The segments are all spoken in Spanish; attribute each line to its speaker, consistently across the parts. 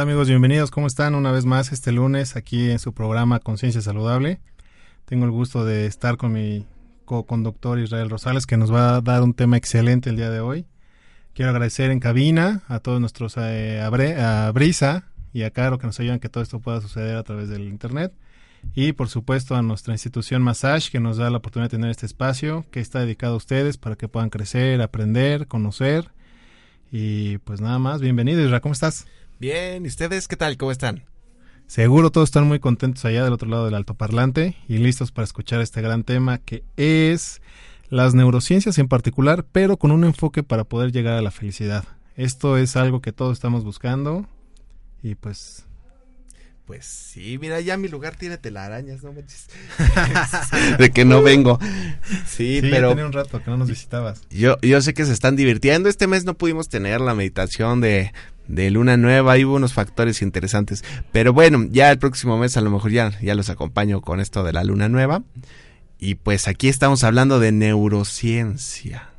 Speaker 1: Amigos, bienvenidos. ¿Cómo están? Una vez más este lunes aquí en su programa Conciencia Saludable. Tengo el gusto de estar con mi co-conductor Israel Rosales que nos va a dar un tema excelente el día de hoy. Quiero agradecer en cabina a todos nuestros, eh, a, Brisa y a Caro que nos ayudan que todo esto pueda suceder a través del internet. Y por supuesto a nuestra institución Massage que nos da la oportunidad de tener este espacio que está dedicado a ustedes para que puedan crecer, aprender, conocer. Y pues nada más, bienvenido Israel, ¿cómo estás?
Speaker 2: Bien, ¿y ustedes qué tal? ¿Cómo están?
Speaker 1: Seguro todos están muy contentos allá del otro lado del altoparlante y listos para escuchar este gran tema que es las neurociencias en particular, pero con un enfoque para poder llegar a la felicidad. Esto es algo que todos estamos buscando y pues
Speaker 2: pues sí, mira, ya mi lugar tiene telarañas, no manches. de que no vengo. Sí, pero.
Speaker 1: Ya tenía un rato que no nos visitabas.
Speaker 2: Yo, yo sé que se están divirtiendo. Este mes no pudimos tener la meditación de, de luna nueva, hay unos factores interesantes. Pero bueno, ya el próximo mes a lo mejor ya, ya los acompaño con esto de la luna nueva. Y pues aquí estamos hablando de neurociencia.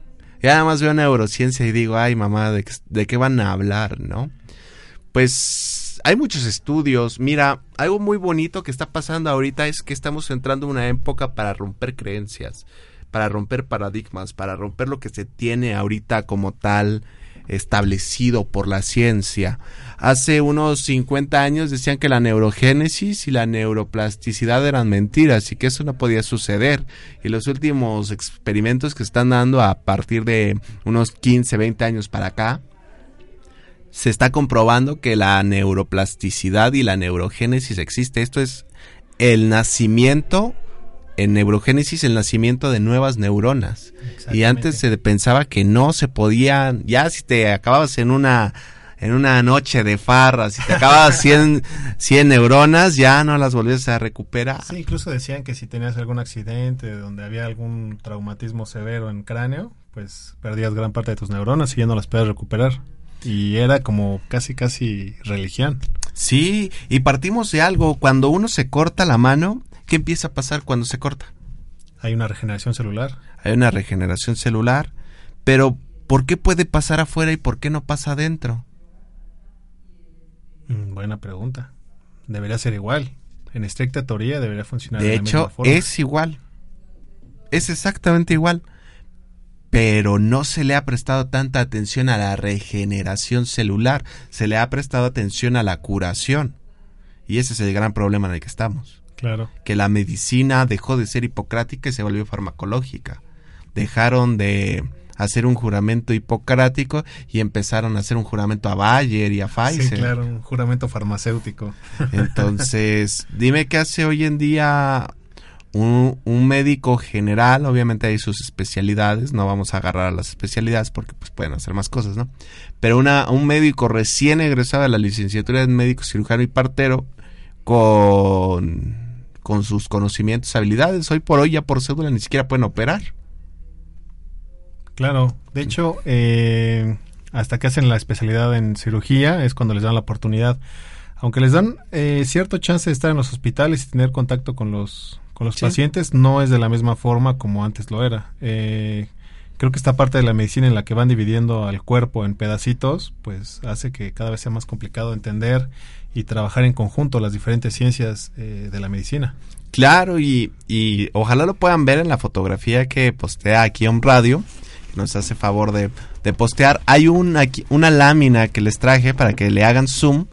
Speaker 2: Y nada más veo neurociencia y digo, ay mamá, ¿de, de qué van a hablar, no? Pues hay muchos estudios. Mira, algo muy bonito que está pasando ahorita es que estamos entrando en una época para romper creencias, para romper paradigmas, para romper lo que se tiene ahorita como tal establecido por la ciencia. Hace unos 50 años decían que la neurogénesis y la neuroplasticidad eran mentiras y que eso no podía suceder. Y los últimos experimentos que están dando a partir de unos 15, 20 años para acá, se está comprobando que la neuroplasticidad y la neurogénesis existe. Esto es el nacimiento en neurogénesis el nacimiento de nuevas neuronas. Y antes se pensaba que no se podía, ya si te acababas en una en una noche de farra, si te acababas 100, 100 neuronas, ya no las volvías a recuperar.
Speaker 1: Sí, incluso decían que si tenías algún accidente donde había algún traumatismo severo en cráneo, pues perdías gran parte de tus neuronas y ya no las puedes recuperar. Y era como casi, casi religión.
Speaker 2: Sí, y partimos de algo. Cuando uno se corta la mano, ¿Qué empieza a pasar cuando se corta?
Speaker 1: Hay una regeneración celular.
Speaker 2: Hay una regeneración celular, pero ¿por qué puede pasar afuera y por qué no pasa adentro?
Speaker 1: Mm, buena pregunta. Debería ser igual. En estricta teoría debería funcionar
Speaker 2: de, de hecho, es igual. Es exactamente igual. Pero no se le ha prestado tanta atención a la regeneración celular, se le ha prestado atención a la curación. Y ese es el gran problema en el que estamos. Que la medicina dejó de ser hipocrática y se volvió farmacológica. Dejaron de hacer un juramento hipocrático y empezaron a hacer un juramento a Bayer y a Pfizer.
Speaker 1: Sí, claro, un juramento farmacéutico.
Speaker 2: Entonces, dime qué hace hoy en día un, un, médico general, obviamente hay sus especialidades, no vamos a agarrar a las especialidades porque pues pueden hacer más cosas, ¿no? Pero una, un médico recién egresado de la licenciatura en médico cirujano y partero con con sus conocimientos, habilidades. Hoy por hoy ya por cédula ni siquiera pueden operar.
Speaker 1: Claro, de hecho, eh, hasta que hacen la especialidad en cirugía es cuando les dan la oportunidad. Aunque les dan eh, cierto chance de estar en los hospitales y tener contacto con los, con los pacientes, no es de la misma forma como antes lo era. Eh, creo que esta parte de la medicina en la que van dividiendo al cuerpo en pedacitos, pues hace que cada vez sea más complicado entender y trabajar en conjunto las diferentes ciencias eh, de la medicina.
Speaker 2: Claro, y, y, ojalá lo puedan ver en la fotografía que postea aquí en radio, que nos hace favor de, de postear. Hay una, una lámina que les traje para que le hagan zoom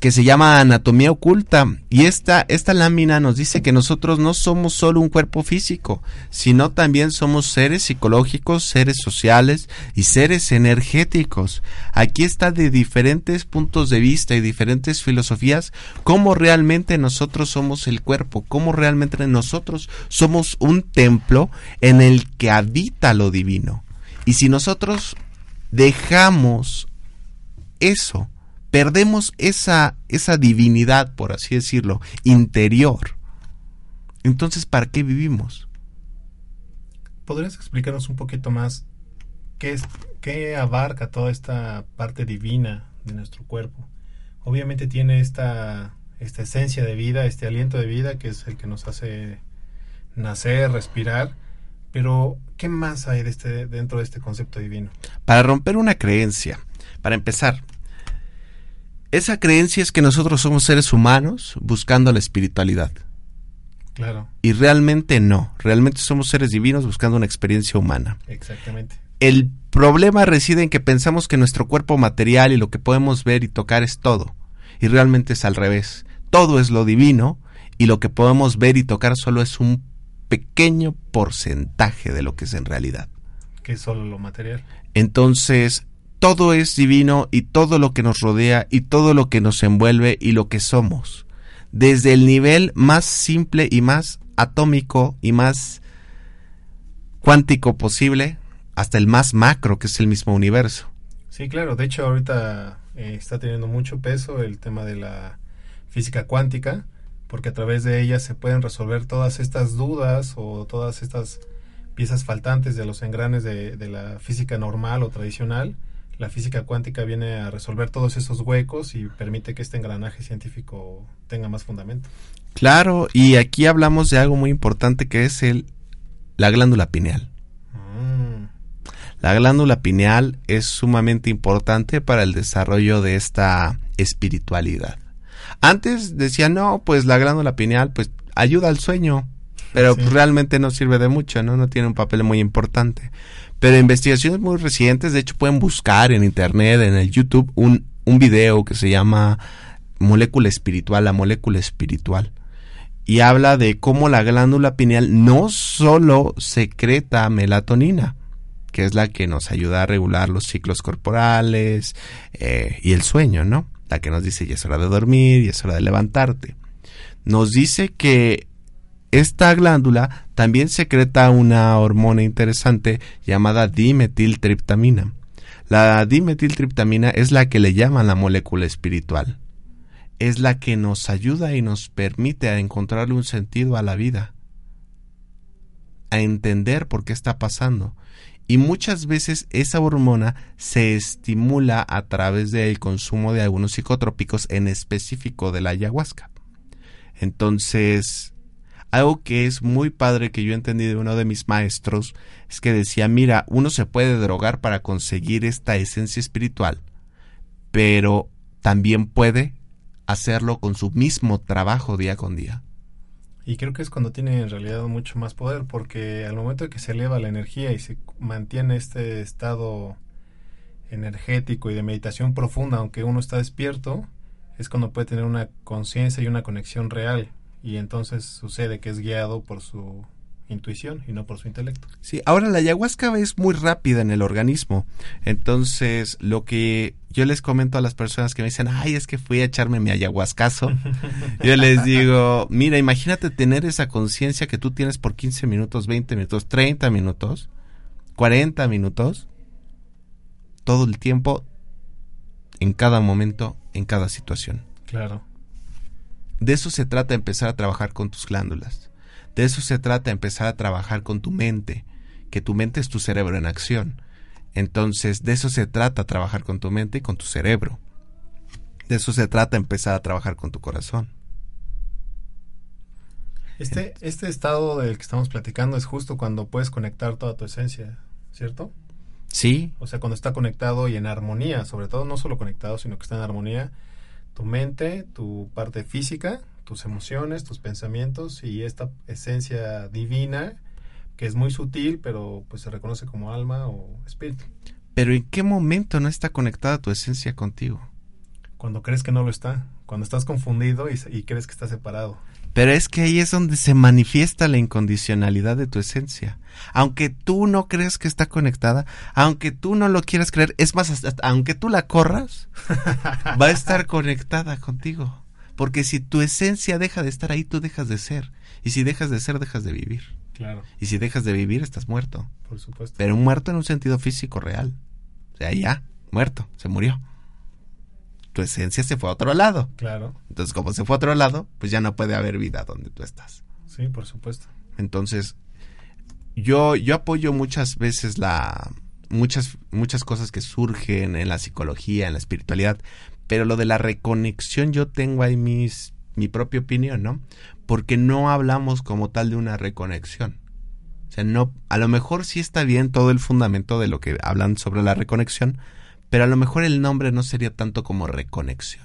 Speaker 2: que se llama Anatomía Oculta. Y esta, esta lámina nos dice que nosotros no somos solo un cuerpo físico, sino también somos seres psicológicos, seres sociales y seres energéticos. Aquí está de diferentes puntos de vista y diferentes filosofías cómo realmente nosotros somos el cuerpo, cómo realmente nosotros somos un templo en el que habita lo divino. Y si nosotros dejamos eso, perdemos esa, esa divinidad, por así decirlo, interior. Entonces, ¿para qué vivimos?
Speaker 1: ¿Podrías explicarnos un poquito más qué, es, qué abarca toda esta parte divina de nuestro cuerpo? Obviamente tiene esta, esta esencia de vida, este aliento de vida que es el que nos hace nacer, respirar, pero ¿qué más hay de este, dentro de este concepto divino?
Speaker 2: Para romper una creencia, para empezar, esa creencia es que nosotros somos seres humanos buscando la espiritualidad.
Speaker 1: Claro.
Speaker 2: Y realmente no, realmente somos seres divinos buscando una experiencia humana.
Speaker 1: Exactamente.
Speaker 2: El problema reside en que pensamos que nuestro cuerpo material y lo que podemos ver y tocar es todo. Y realmente es al revés. Todo es lo divino y lo que podemos ver y tocar solo es un pequeño porcentaje de lo que es en realidad.
Speaker 1: Que es solo lo material.
Speaker 2: Entonces, todo es divino y todo lo que nos rodea y todo lo que nos envuelve y lo que somos. Desde el nivel más simple y más atómico y más cuántico posible hasta el más macro que es el mismo universo.
Speaker 1: Sí, claro. De hecho, ahorita eh, está teniendo mucho peso el tema de la física cuántica, porque a través de ella se pueden resolver todas estas dudas o todas estas piezas faltantes de los engranes de, de la física normal o tradicional la física cuántica viene a resolver todos esos huecos y permite que este engranaje científico tenga más fundamento.
Speaker 2: Claro, y aquí hablamos de algo muy importante que es el la glándula pineal. Mm. La glándula pineal es sumamente importante para el desarrollo de esta espiritualidad. Antes decía, no, pues la glándula pineal pues ayuda al sueño, pero realmente no sirve de mucho, ¿no? No tiene un papel muy importante. Pero investigaciones muy recientes, de hecho pueden buscar en internet, en el YouTube, un, un video que se llama Molécula Espiritual, la molécula espiritual. Y habla de cómo la glándula pineal no solo secreta melatonina, que es la que nos ayuda a regular los ciclos corporales eh, y el sueño, ¿no? La que nos dice ya es hora de dormir, y es hora de levantarte. Nos dice que esta glándula también secreta una hormona interesante llamada dimetiltriptamina. La dimetiltriptamina es la que le llaman la molécula espiritual. Es la que nos ayuda y nos permite a encontrarle un sentido a la vida, a entender por qué está pasando. Y muchas veces esa hormona se estimula a través del consumo de algunos psicotrópicos, en específico de la ayahuasca. Entonces, algo que es muy padre que yo entendí de uno de mis maestros es que decía, mira, uno se puede drogar para conseguir esta esencia espiritual, pero también puede hacerlo con su mismo trabajo día con día.
Speaker 1: Y creo que es cuando tiene en realidad mucho más poder, porque al momento de que se eleva la energía y se mantiene este estado energético y de meditación profunda, aunque uno está despierto, es cuando puede tener una conciencia y una conexión real y entonces sucede que es guiado por su intuición y no por su intelecto.
Speaker 2: Sí, ahora la ayahuasca es muy rápida en el organismo. Entonces, lo que yo les comento a las personas que me dicen, ay, es que fui a echarme mi ayahuascazo, yo les digo, mira, imagínate tener esa conciencia que tú tienes por 15 minutos, 20 minutos, 30 minutos, 40 minutos, todo el tiempo, en cada momento, en cada situación.
Speaker 1: Claro.
Speaker 2: De eso se trata empezar a trabajar con tus glándulas. De eso se trata empezar a trabajar con tu mente, que tu mente es tu cerebro en acción. Entonces, de eso se trata trabajar con tu mente y con tu cerebro. De eso se trata empezar a trabajar con tu corazón.
Speaker 1: Este, este estado del que estamos platicando es justo cuando puedes conectar toda tu esencia, ¿cierto?
Speaker 2: Sí.
Speaker 1: O sea, cuando está conectado y en armonía, sobre todo no solo conectado, sino que está en armonía tu mente, tu parte física, tus emociones, tus pensamientos y esta esencia divina que es muy sutil, pero pues se reconoce como alma o espíritu.
Speaker 2: Pero ¿en qué momento no está conectada tu esencia contigo?
Speaker 1: Cuando crees que no lo está, cuando estás confundido y, y crees que está separado.
Speaker 2: Pero es que ahí es donde se manifiesta la incondicionalidad de tu esencia. Aunque tú no creas que está conectada, aunque tú no lo quieras creer, es más, hasta- aunque tú la corras, va a estar conectada contigo. Porque si tu esencia deja de estar ahí, tú dejas de ser. Y si dejas de ser, dejas de vivir.
Speaker 1: Claro,
Speaker 2: Y si dejas de vivir, estás muerto.
Speaker 1: por supuesto.
Speaker 2: Pero muerto en un sentido físico real. O sea, ya, muerto, se murió. Tu esencia se fue a otro lado.
Speaker 1: Claro,
Speaker 2: Entonces, como se fue a otro lado, pues ya no puede haber vida donde tú estás.
Speaker 1: sí, por supuesto.
Speaker 2: Entonces, yo, yo apoyo muchas veces la muchas muchas cosas que surgen en la psicología, en la espiritualidad, pero lo de la reconexión yo tengo ahí mis mi propia opinión, ¿no? Porque no hablamos como tal de una reconexión. O sea, no a lo mejor sí está bien todo el fundamento de lo que hablan sobre la reconexión, pero a lo mejor el nombre no sería tanto como reconexión.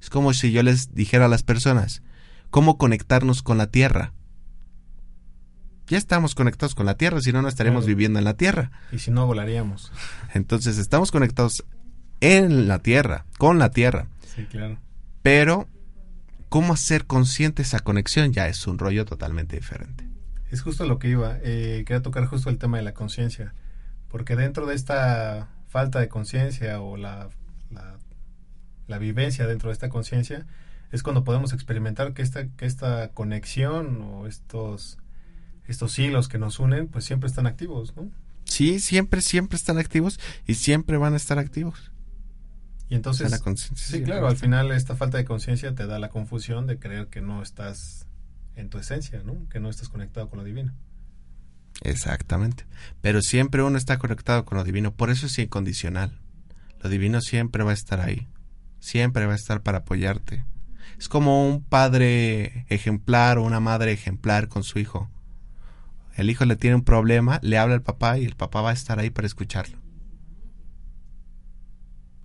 Speaker 2: Es como si yo les dijera a las personas, ¿cómo conectarnos con la Tierra? Ya estamos conectados con la Tierra, si no, no estaremos
Speaker 1: Claro.
Speaker 2: viviendo en la Tierra.
Speaker 1: Y si no, volaríamos.
Speaker 2: Entonces, estamos conectados en la Tierra, con la Tierra.
Speaker 1: Sí, claro.
Speaker 2: Pero, ¿cómo hacer consciente esa conexión? Ya es un rollo totalmente diferente.
Speaker 1: Es justo lo que iba. Eh, quería tocar justo el tema de la conciencia. Porque dentro de esta falta de conciencia o la, la, la vivencia dentro de esta conciencia es cuando podemos experimentar que esta, que esta conexión o estos, estos hilos que nos unen pues siempre están activos, ¿no?
Speaker 2: Sí, siempre, siempre están activos y siempre van a estar activos.
Speaker 1: Y entonces,
Speaker 2: O sea, la conciencia
Speaker 1: sí, claro, al final esta falta de conciencia te da la confusión de creer que no estás en tu esencia, ¿no? Que no estás conectado con lo divino.
Speaker 2: Exactamente. Pero siempre uno está conectado con lo divino. Por eso es incondicional. Lo divino siempre va a estar ahí. Siempre va a estar para apoyarte. Es como un padre ejemplar o una madre ejemplar con su hijo. El hijo le tiene un problema, le habla al papá y el papá va a estar ahí para escucharlo.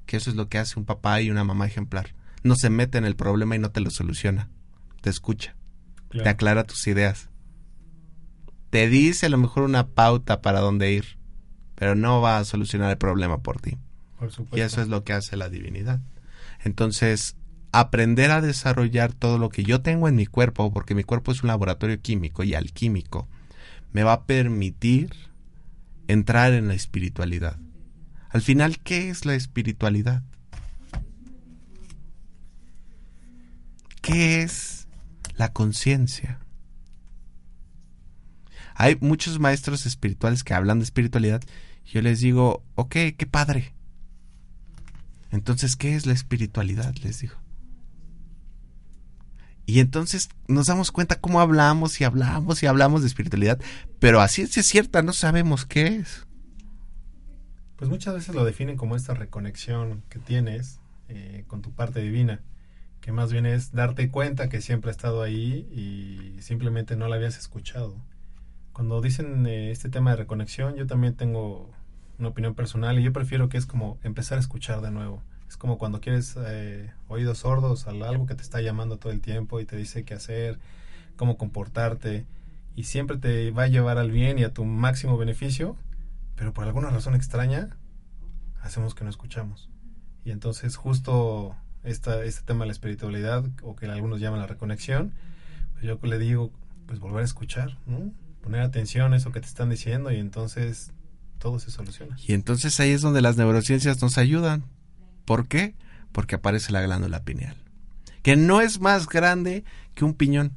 Speaker 2: Que eso es lo que hace un papá y una mamá ejemplar. No se mete en el problema y no te lo soluciona. Te escucha te aclara tus ideas. Te dice a lo mejor una pauta para dónde ir, pero no va a solucionar el problema por ti.
Speaker 1: Por supuesto.
Speaker 2: Y eso es lo que hace la divinidad. Entonces, aprender a desarrollar todo lo que yo tengo en mi cuerpo, porque mi cuerpo es un laboratorio químico y alquímico, me va a permitir entrar en la espiritualidad. Al final, ¿qué es la espiritualidad? ¿Qué es la conciencia? Hay muchos maestros espirituales que hablan de espiritualidad y yo les digo, ok, qué padre. Entonces, ¿qué es la espiritualidad? Les digo. Y entonces nos damos cuenta cómo hablamos y hablamos y hablamos de espiritualidad, pero a ciencia cierta no sabemos qué es.
Speaker 1: Pues muchas veces lo definen como esta reconexión que tienes eh, con tu parte divina, que más bien es darte cuenta que siempre ha estado ahí y simplemente no la habías escuchado. Cuando dicen eh, este tema de reconexión, yo también tengo una opinión personal y yo prefiero que es como empezar a escuchar de nuevo. Es como cuando quieres eh, oídos sordos a algo que te está llamando todo el tiempo y te dice qué hacer, cómo comportarte y siempre te va a llevar al bien y a tu máximo beneficio, pero por alguna razón extraña hacemos que no escuchamos. Y entonces justo esta, este tema de la espiritualidad, o que algunos llaman la reconexión, pues yo le digo, pues volver a escuchar, ¿no? Poner atención a eso que te están diciendo y entonces todo se soluciona.
Speaker 2: Y entonces ahí es donde las neurociencias nos ayudan. ¿Por qué? Porque aparece la glándula pineal, que no es más grande que un piñón.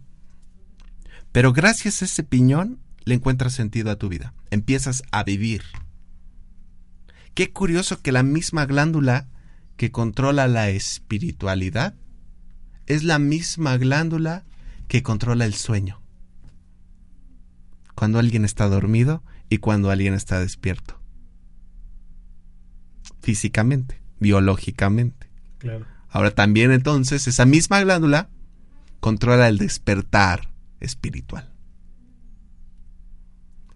Speaker 2: Pero gracias a ese piñón le encuentras sentido a tu vida. Empiezas a vivir. Qué curioso que la misma glándula que controla la espiritualidad es la misma glándula que controla el sueño. Cuando alguien está dormido y cuando alguien está despierto. Físicamente, biológicamente.
Speaker 1: Claro.
Speaker 2: Ahora también entonces esa misma glándula controla el despertar espiritual.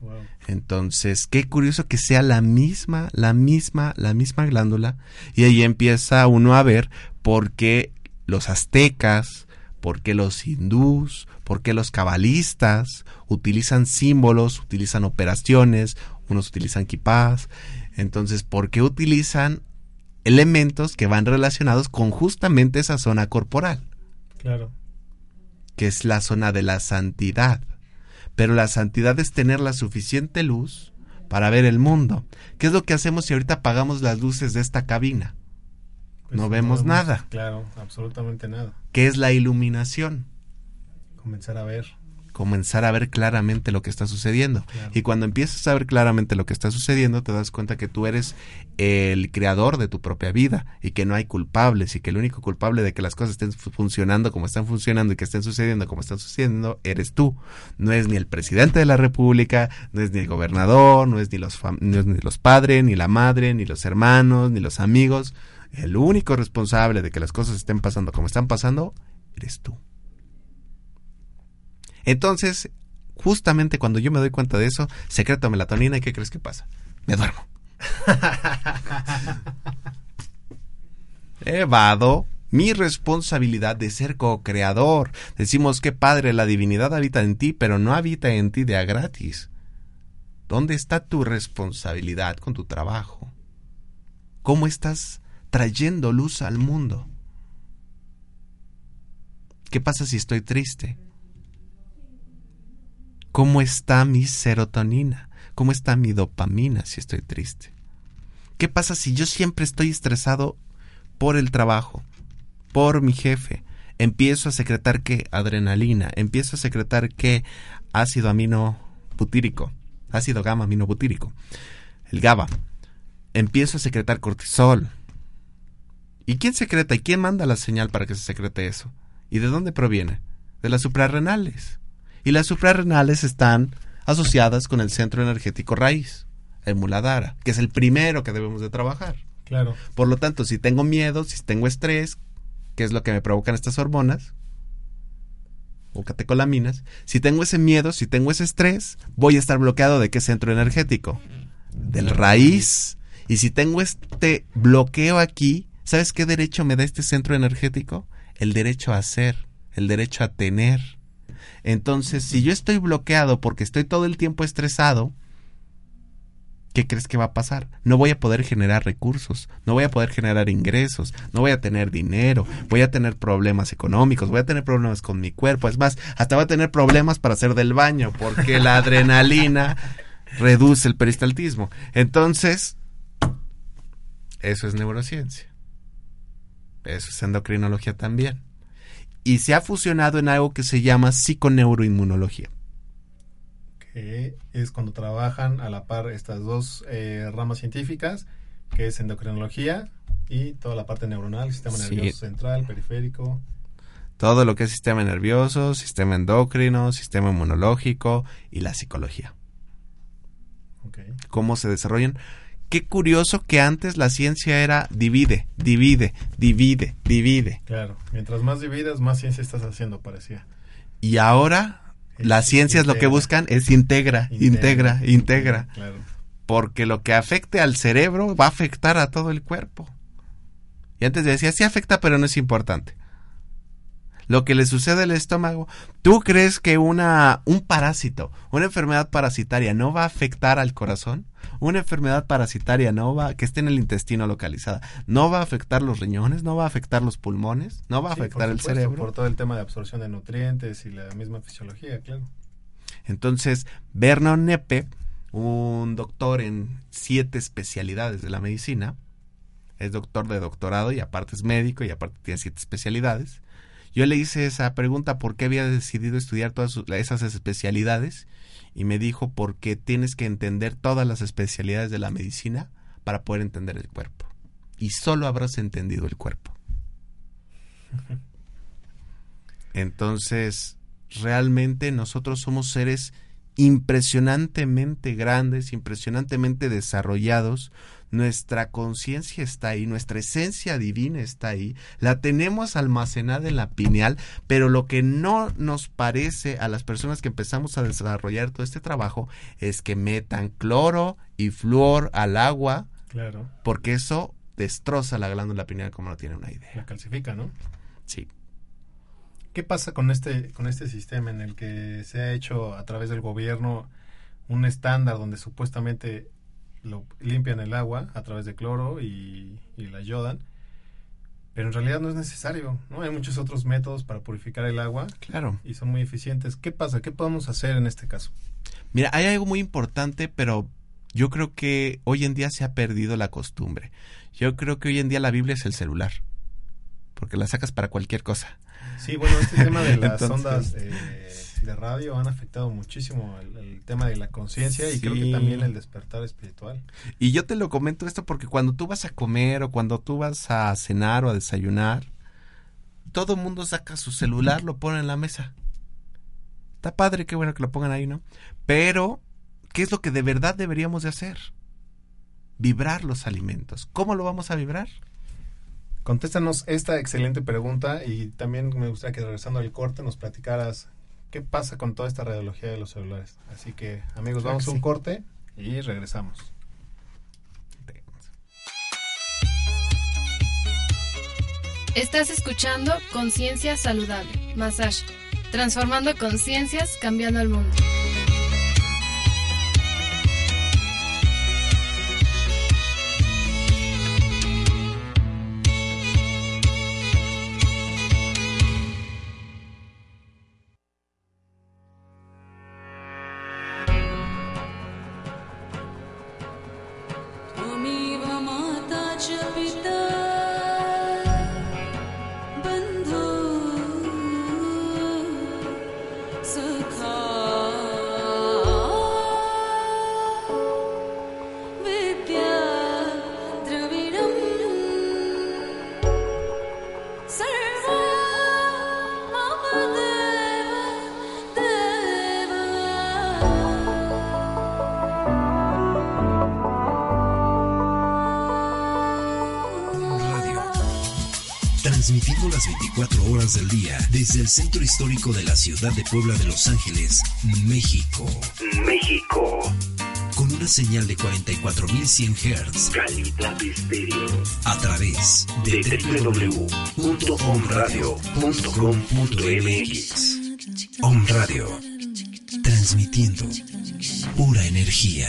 Speaker 1: Wow.
Speaker 2: Entonces, qué curioso que sea la misma, la misma, la misma glándula. Y ahí empieza uno a ver por qué los aztecas, por qué los hindús, por qué los cabalistas utilizan símbolos, utilizan operaciones, unos utilizan kipás. Entonces, ¿por qué utilizan elementos que van relacionados con justamente esa zona corporal.
Speaker 1: Claro.
Speaker 2: Que es la zona de la santidad. Pero la santidad es tener la suficiente luz para ver el mundo. ¿Qué es lo que hacemos si ahorita apagamos las luces de esta cabina?
Speaker 1: Pues
Speaker 2: no vemos nada.
Speaker 1: Claro, absolutamente nada.
Speaker 2: ¿Qué es la iluminación?
Speaker 1: Comenzar a ver.
Speaker 2: Comenzar a ver claramente lo que está sucediendo.
Speaker 1: Claro.
Speaker 2: Y cuando empiezas a ver claramente lo que está sucediendo, te das cuenta que tú eres el creador de tu propia vida y que no hay culpables y que el único culpable de que las cosas estén fu- funcionando como están funcionando y que estén sucediendo como están sucediendo eres tú. No es ni el presidente de la república, no es ni el gobernador, no es ni los, no es ni los padres, ni la madre, ni los hermanos, ni los amigos. El único responsable de que las cosas estén pasando como están pasando eres tú. Entonces, justamente cuando yo me doy cuenta de eso, secreto melatonina, ¿y qué crees que pasa? Me duermo. Evado mi responsabilidad de ser co-creador. Decimos que padre, la divinidad habita en ti, pero no habita en ti de a gratis. ¿Dónde está tu responsabilidad con tu trabajo? ¿Cómo estás trayendo luz al mundo? ¿Qué pasa si estoy triste? ¿Cómo está mi serotonina? ¿Cómo está mi dopamina si estoy triste? ¿Qué pasa si yo siempre estoy estresado por el trabajo, por mi jefe? Empiezo a secretar qué? Adrenalina. Empiezo a secretar qué? Ácido amino butírico. Ácido gamma amino butírico. El GABA. Empiezo a secretar cortisol. ¿Y quién secreta y quién manda la señal para que se secrete eso? ¿Y de dónde proviene? De las suprarrenales. Y las suprarrenales están asociadas con el centro energético raíz, el muladhara, que es el primero que debemos de trabajar.
Speaker 1: Claro.
Speaker 2: Por lo tanto, si tengo miedo, si tengo estrés, que es lo que me provocan estas hormonas, o catecolaminas, si tengo ese miedo, si tengo ese estrés, voy a estar bloqueado de qué centro energético? Del raíz. Y si tengo este bloqueo aquí, ¿sabes qué derecho me da este centro energético? El derecho a ser, el derecho a tener. Entonces, si yo estoy bloqueado porque estoy todo el tiempo estresado, ¿qué crees que va a pasar? No voy a poder generar recursos, no voy a poder generar ingresos, no voy a tener dinero, voy a tener problemas económicos, voy a tener problemas con mi cuerpo, es más, hasta voy a tener problemas para hacer del baño, porque la adrenalina reduce el peristaltismo. Entonces, eso es neurociencia. Eso es endocrinología también. Y se ha fusionado en algo que se llama psiconeuroinmunología.
Speaker 1: Que es cuando trabajan a la par estas dos eh, ramas científicas, que es endocrinología y toda la parte neuronal, sistema
Speaker 2: Sí.
Speaker 1: nervioso central, periférico.
Speaker 2: Todo lo que es sistema nervioso, sistema endocrino, sistema inmunológico y la psicología. Cómo se desarrollan. Qué curioso que antes la ciencia era divide, divide, divide, divide.
Speaker 1: Claro. Mientras más dividas, más ciencia estás haciendo, parecía.
Speaker 2: Y ahora las ciencias lo que
Speaker 1: Integra.
Speaker 2: buscan es integra, integra, integra.
Speaker 1: Claro.
Speaker 2: Porque lo que afecte al cerebro va a afectar a todo el cuerpo. Y antes decía, sí afecta, pero no es importante. Lo que le sucede al estómago, ¿tú crees que una un parásito, una enfermedad parasitaria no va a afectar al corazón? Una enfermedad parasitaria no va que esté en el intestino localizada, no va a afectar los riñones, no va a afectar los pulmones, no va a
Speaker 1: Sí,
Speaker 2: afectar el cerebro.
Speaker 1: Por todo el tema de absorción de nutrientes y la misma fisiología, claro.
Speaker 2: Entonces, Vernon Nepe, un doctor en siete especialidades de la medicina, es doctor de doctorado y aparte es médico y aparte tiene siete especialidades. Yo le hice esa pregunta por qué había decidido estudiar todas esas especialidades y me dijo porque tienes que entender todas las especialidades de la medicina para poder entender el cuerpo. Y solo habrás entendido el cuerpo. Entonces, realmente nosotros somos seres impresionantemente grandes, impresionantemente desarrollados. Nuestra conciencia está ahí, nuestra esencia divina está ahí, la tenemos almacenada en la pineal, pero lo que no nos parece a las personas que empezamos a desarrollar todo este trabajo es que metan cloro y flúor al agua,
Speaker 1: Claro.
Speaker 2: porque eso destroza la glándula pineal como no tiene una idea.
Speaker 1: La calcifica, ¿no?
Speaker 2: Sí.
Speaker 1: ¿Qué pasa con este, con este sistema en el que se ha hecho a través del gobierno un estándar donde supuestamente lo limpian el agua a través de cloro y, y la yodan pero en realidad no es necesario, ¿no? Hay muchos otros métodos para purificar el agua.
Speaker 2: Claro.
Speaker 1: Y son muy eficientes. ¿Qué pasa? ¿Qué podemos hacer en este caso?
Speaker 2: Mira, hay algo muy importante, pero yo creo que hoy en día se ha perdido la costumbre. Yo creo que hoy en día la Biblia es el celular, porque la sacas para cualquier cosa.
Speaker 1: Sí, bueno, este tema de las ondas eh, de radio han afectado muchísimo el, tema de la conciencia y creo que también el despertar espiritual.
Speaker 2: Y yo te lo comento esto porque cuando tú vas a comer o cuando tú vas a cenar o a desayunar, todo el mundo saca su celular, lo pone en la mesa. Está padre, qué bueno que lo pongan ahí, ¿no? Pero, ¿qué es lo que de verdad deberíamos de hacer? Vibrar los alimentos. ¿Cómo lo vamos a vibrar?
Speaker 1: Contéstanos esta excelente pregunta y también me gustaría que regresando al corte nos platicaras qué pasa con toda esta radiología de los celulares. Así que, amigos, vamos a un corte y regresamos.
Speaker 3: Estás escuchando Conciencia Saludable, Massage, transformando conciencias, cambiando el mundo.
Speaker 4: Desde el centro histórico de la ciudad de Puebla de Los Ángeles, México. México. Con una señal de 44.100 Hz. Calidad estéreo. A través de, de www.omradio.com.mx. Om Radio. Transmitiendo pura energía.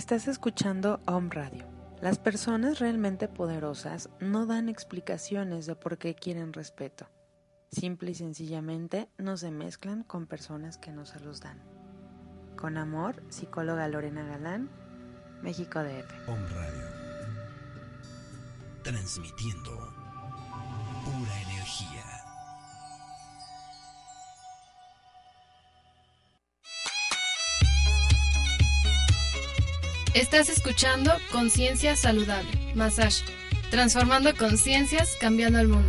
Speaker 5: Estás escuchando Home Radio. Las personas realmente poderosas no dan explicaciones de por qué quieren respeto. Simple y sencillamente no se mezclan con personas que no se los dan. Con amor, psicóloga Lorena Galán, México DF.
Speaker 4: Home Radio. Transmitiendo pura energía.
Speaker 3: Estás escuchando Conciencia Saludable, Massage, transformando conciencias, cambiando el mundo.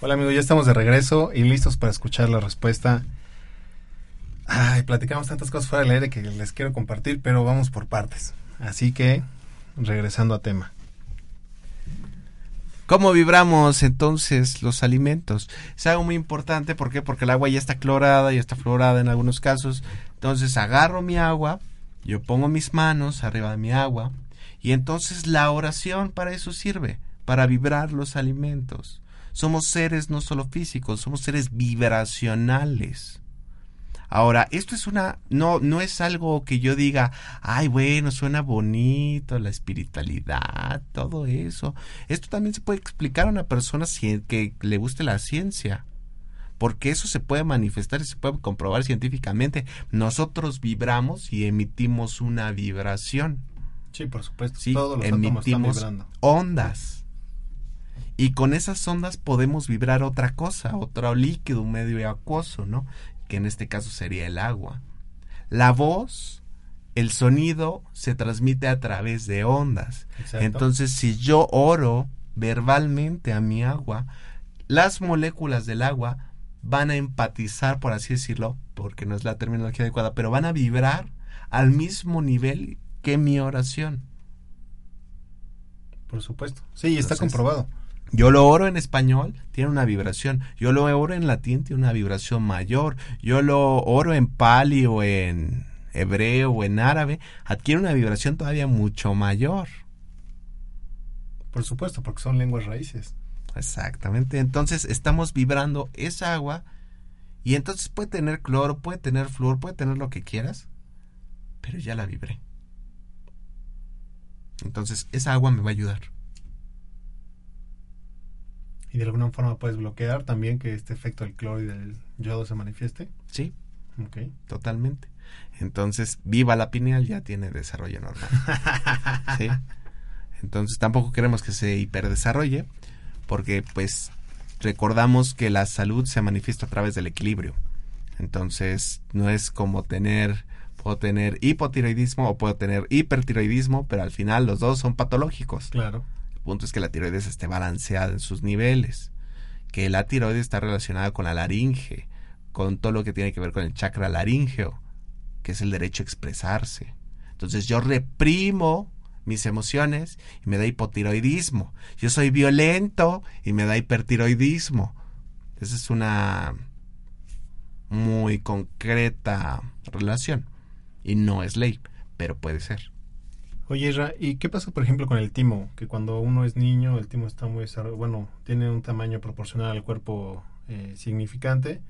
Speaker 1: Hola amigos, ya estamos de regreso y listos para escuchar la respuesta Ay, platicamos tantas cosas fuera del aire que les quiero compartir, pero vamos por partes. Así que, regresando a tema.
Speaker 2: ¿Cómo vibramos entonces los alimentos? Es algo muy importante, ¿por qué? Porque el agua ya está clorada, ya está florada en algunos casos. Entonces agarro mi agua, yo pongo mis manos arriba de mi agua, y entonces la oración para eso sirve, para vibrar los alimentos. Somos seres no solo físicos, somos seres vibracionales. Ahora, esto es una, no, no es algo que yo diga, ay, bueno, suena bonito, la espiritualidad, todo eso. Esto también se puede explicar a una persona que le guste la ciencia. Porque eso se puede manifestar y se puede comprobar científicamente. Nosotros vibramos y emitimos una vibración.
Speaker 1: Sí, por supuesto.
Speaker 2: Sí, emitimos ondas. Y con esas ondas podemos vibrar otra cosa, otro líquido medio acuoso, ¿no? Que en este caso sería el agua. La voz, el sonido se transmite a través de ondas. Entonces, si yo oro verbalmente a mi agua, las moléculas del agua van a empatizar, por así decirlo, porque no es la terminología adecuada, pero van a vibrar al mismo nivel que mi oración.
Speaker 1: Por supuesto. Sí, está comprobado.
Speaker 2: Yo lo oro en español, tiene una vibración. Yo lo oro en latín, tiene una vibración mayor. Yo lo oro en pali o en hebreo o en árabe, adquiere una vibración todavía mucho mayor.
Speaker 1: Por supuesto, porque son lenguas raíces.
Speaker 2: Exactamente. Entonces estamos vibrando esa agua y entonces puede tener cloro, puede tener flúor, puede tener lo que quieras, pero ya la vibré. Entonces esa agua me va a ayudar
Speaker 1: y de alguna forma puedes bloquear también que este efecto del cloro y del yodo se manifieste.
Speaker 2: Sí. Ok. Totalmente. Entonces, viva la pineal ya tiene desarrollo normal. ¿Sí? Entonces, tampoco queremos que se hiperdesarrolle porque pues recordamos que la salud se manifiesta a través del equilibrio. Entonces, no es como tener puedo tener hipotiroidismo o puedo tener hipertiroidismo, pero al final los dos son patológicos.
Speaker 1: Claro
Speaker 2: punto es que la tiroides esté balanceada en sus niveles, que la tiroides está relacionada con la laringe, con todo lo que tiene que ver con el chakra laríngeo, que es el derecho a expresarse. Entonces yo reprimo mis emociones y me da hipotiroidismo. Yo soy violento y me da hipertiroidismo. Esa es una muy concreta relación y no es ley, pero puede ser.
Speaker 1: Oye, Ra, ¿y qué pasa, por ejemplo, con el timo? Que cuando uno es niño, el timo está muy, bueno, tiene un tamaño proporcional al cuerpo eh, significante,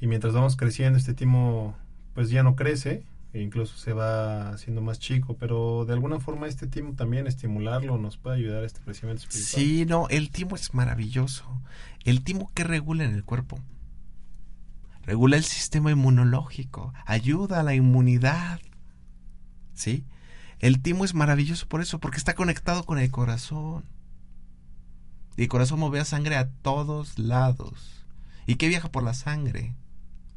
Speaker 1: y mientras vamos creciendo, este timo, pues ya no crece, e incluso se va haciendo más chico, pero de alguna forma este timo también estimularlo nos puede ayudar a este crecimiento espiritual.
Speaker 2: Sí, no, el timo es maravilloso. El timo que regula en el cuerpo. Regula el sistema inmunológico, ayuda a la inmunidad. ¿Sí? El timo es maravilloso por eso, porque está conectado con el corazón. Y el corazón movea sangre a todos lados. ¿Y qué viaja por la sangre?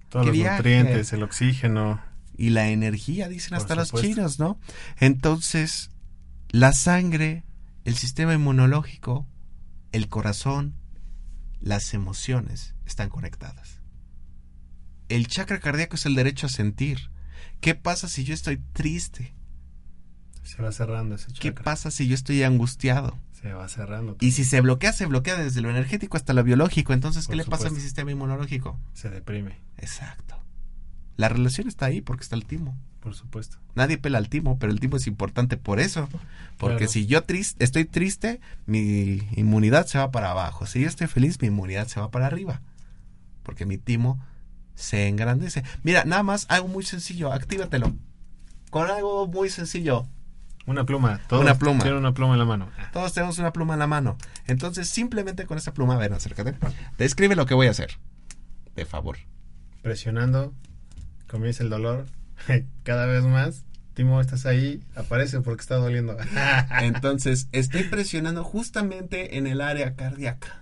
Speaker 1: Todos los nutrientes, el oxígeno.
Speaker 2: Y la energía, dicen hasta los chinos, ¿no? Entonces, la sangre, el sistema inmunológico, el corazón, las emociones están conectadas. El chakra cardíaco es el derecho a sentir. ¿Qué pasa si yo estoy triste?
Speaker 1: Se va cerrando ese chakra.
Speaker 2: ¿Qué pasa si yo estoy angustiado?
Speaker 1: Se va cerrando.
Speaker 2: Y si se bloquea, se bloquea desde lo energético hasta lo biológico. Entonces, ¿qué le pasa a mi sistema inmunológico?
Speaker 1: Se deprime.
Speaker 2: Exacto. La relación está ahí porque está el timo.
Speaker 1: Por supuesto.
Speaker 2: Nadie pela al timo, pero el timo es importante por eso. Porque si yo triste, estoy triste, mi inmunidad se va para abajo. Si yo estoy feliz, mi inmunidad se va para arriba. Porque mi timo se engrandece. Mira, nada más algo muy sencillo, actívatelo. Con algo muy sencillo.
Speaker 1: Una pluma.
Speaker 2: Todos una pluma.
Speaker 1: Tienen una pluma en la mano.
Speaker 2: Todos tenemos una pluma en la mano. Entonces, simplemente con esa pluma, a ver, acércate. Describe lo que voy a hacer. De favor.
Speaker 1: Presionando, comienza el dolor. Cada vez más. Timo, estás ahí. Aparece porque está doliendo.
Speaker 2: Entonces, estoy presionando justamente en el área cardíaca.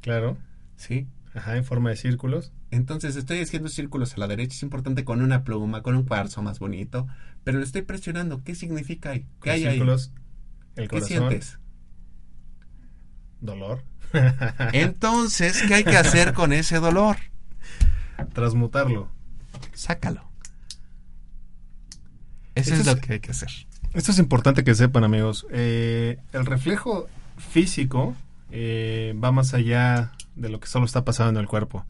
Speaker 1: Claro.
Speaker 2: Sí.
Speaker 1: Ajá, en forma de círculos.
Speaker 2: Entonces estoy haciendo círculos a la derecha, es importante con una pluma, con un cuarzo más bonito, pero lo estoy presionando. ¿Qué significa ahí? ¿Qué hay
Speaker 1: círculos,
Speaker 2: ahí? ¿Qué sientes?
Speaker 1: Dolor.
Speaker 2: Entonces, ¿qué hay que hacer con ese dolor?
Speaker 1: Transmutarlo.
Speaker 2: Sácalo. Eso es, lo que hay que hacer.
Speaker 1: Esto es importante que sepan, amigos. Eh, el reflejo físico eh, va más allá de lo que solo está pasando en el cuerpo.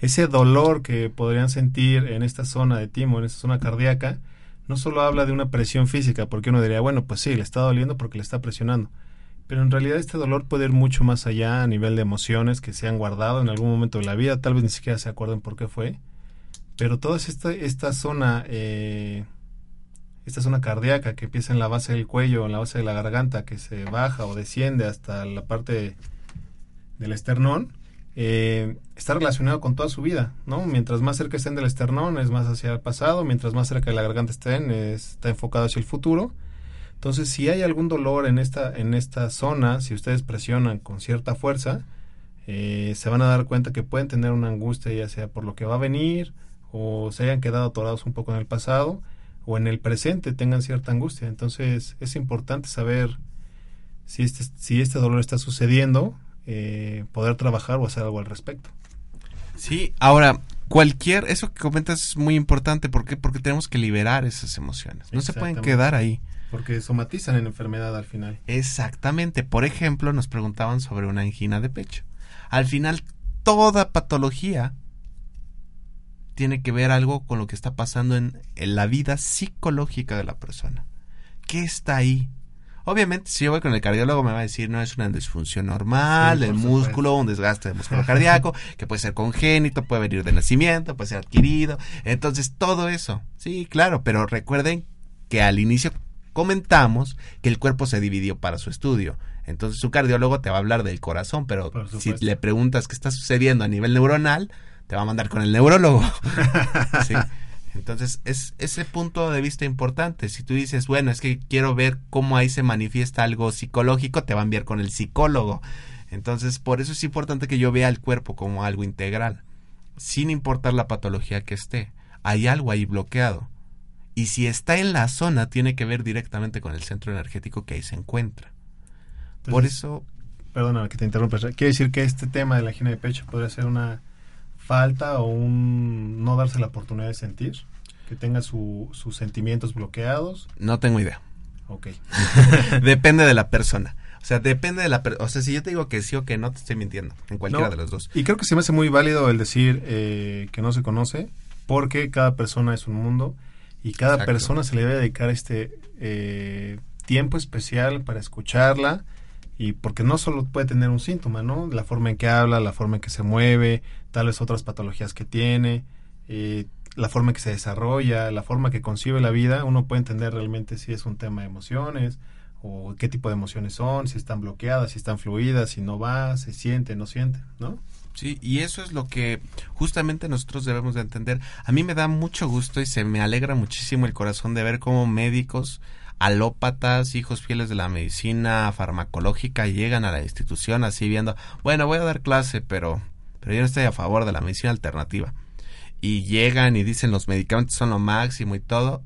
Speaker 1: Ese dolor que podrían sentir en esta zona de timo, en esta zona cardíaca, no solo habla de una presión física, porque uno diría, bueno, pues sí, le está doliendo porque le está presionando. Pero en realidad este dolor puede ir mucho más allá a nivel de emociones que se han guardado en algún momento de la vida, tal vez ni siquiera se acuerden por qué fue, Pero toda esta, esta zona, eh, esta zona cardíaca que empieza en la base del cuello, en la base de la garganta, que se baja o desciende hasta la parte del esternón, eh, está relacionado con toda su vida, ¿no? Mientras más cerca estén del esternón es más hacia el pasado, mientras más cerca de la garganta estén está enfocado hacia el futuro. Entonces, si hay algún dolor en esta, en esta zona, si ustedes presionan con cierta fuerza, eh, se van a dar cuenta que pueden tener una angustia ya sea por lo que va a venir o se hayan quedado atorados un poco en el pasado o en el presente tengan cierta angustia. Entonces, es importante saber si este, si este dolor está sucediendo eh, poder trabajar o hacer algo al respecto.
Speaker 2: Sí, ahora, cualquier, eso que comentas es muy importante, ¿por Porque tenemos que liberar esas emociones, no se pueden quedar ahí.
Speaker 1: Porque somatizan en enfermedad al final.
Speaker 2: Exactamente, por ejemplo, nos preguntaban sobre una angina de pecho. Al final, toda patología tiene que ver algo con lo que está pasando en, en la vida psicológica de la persona. ¿Qué está ahí? Obviamente, si yo voy con el cardiólogo, me va a decir, no es una disfunción normal del músculo, un desgaste del músculo cardíaco, que puede ser congénito, puede venir de nacimiento, puede ser adquirido. Entonces, todo eso. Sí, claro, pero recuerden que al inicio comentamos que el cuerpo se dividió para su estudio. Entonces, su cardiólogo te va a hablar del corazón, pero si le preguntas qué está sucediendo a nivel neuronal, te va a mandar con el neurólogo. ¿Sí? Entonces, es ese punto de vista importante. Si tú dices, bueno, es que quiero ver cómo ahí se manifiesta algo psicológico, te va a enviar con el psicólogo. Entonces, por eso es importante que yo vea el cuerpo como algo integral, sin importar la patología que esté. Hay algo ahí bloqueado. Y si está en la zona, tiene que ver directamente con el centro energético que ahí se encuentra. por eso...
Speaker 1: Perdóname que te interrumpa. Quiere decir que este tema de la higiene de pecho podría ser una falta o un no darse la oportunidad de sentir, que tenga sus sentimientos bloqueados.
Speaker 2: No tengo idea.
Speaker 1: Ok.
Speaker 2: depende de la persona. O sea, depende de la persona. O sea, si yo te digo que sí o que no, te estoy mintiendo. En cualquiera de los dos.
Speaker 1: Y creo que se me hace muy válido el decir eh, que no se conoce, porque cada persona es un mundo y cada persona se le debe dedicar este eh, tiempo especial para escucharla y porque no solo puede tener un síntoma, ¿no? La forma en que habla, la forma en que se mueve, tal vez otras patologías que tiene, eh, la forma en que se desarrolla, la forma que concibe la vida, uno puede entender realmente si es un tema de emociones o qué tipo de emociones son, si están bloqueadas, si están fluidas, si no va, se siente, no siente, ¿no?
Speaker 2: Sí, y eso es lo que justamente nosotros debemos de entender. A mí me da mucho gusto y se me alegra muchísimo el corazón de ver cómo médicos alópatas, hijos fieles de la medicina farmacológica, llegan a la institución así viendo, bueno, voy a dar clase, pero, pero yo no estoy a favor de la medicina alternativa. Y llegan y dicen los medicamentos son lo máximo y todo.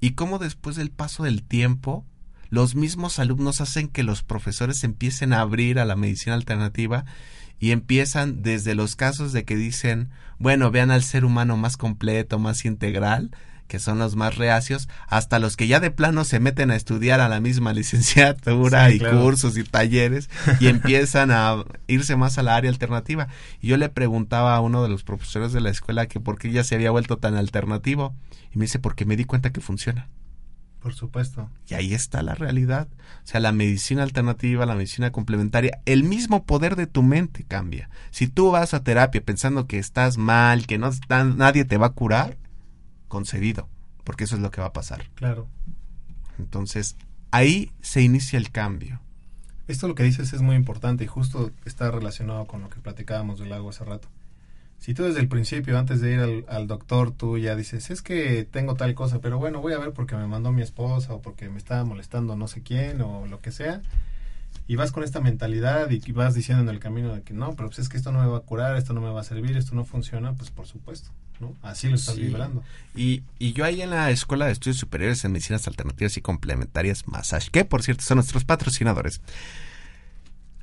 Speaker 2: Y cómo después del paso del tiempo, los mismos alumnos hacen que los profesores empiecen a abrir a la medicina alternativa y empiezan desde los casos de que dicen, bueno, vean al ser humano más completo, más integral, que son los más reacios, hasta los que ya de plano se meten a estudiar a la misma licenciatura y cursos y talleres y empiezan a irse más a la área alternativa. Y yo le preguntaba a uno de los profesores de la escuela que por qué ya se había vuelto tan alternativo y me dice porque me di cuenta que funciona.
Speaker 1: Por supuesto.
Speaker 2: Y ahí está la realidad. O sea, la medicina alternativa, la medicina complementaria, el mismo poder de tu mente cambia. Si tú vas a terapia pensando que estás mal, que no nadie te va a curar, concedido, porque eso es lo que va a pasar.
Speaker 1: Claro.
Speaker 2: Entonces, ahí se inicia el cambio.
Speaker 1: Esto lo que dices es muy importante y justo está relacionado con lo que platicábamos del lago hace rato. Si tú desde el principio, antes de ir al, doctor, tú ya dices, es que tengo tal cosa, pero bueno, voy a ver porque me mandó mi esposa o porque me estaba molestando no sé quién o lo que sea, y vas con esta mentalidad y vas diciendo en el camino de que no, pero pues es que esto no me va a curar, esto no me va a servir, esto no funciona, pues por supuesto. ¿No? Así lo estás vibrando.
Speaker 2: Y, y yo ahí en la Escuela de Estudios Superiores en Medicinas Alternativas y Complementarias Massage, que por cierto son nuestros patrocinadores,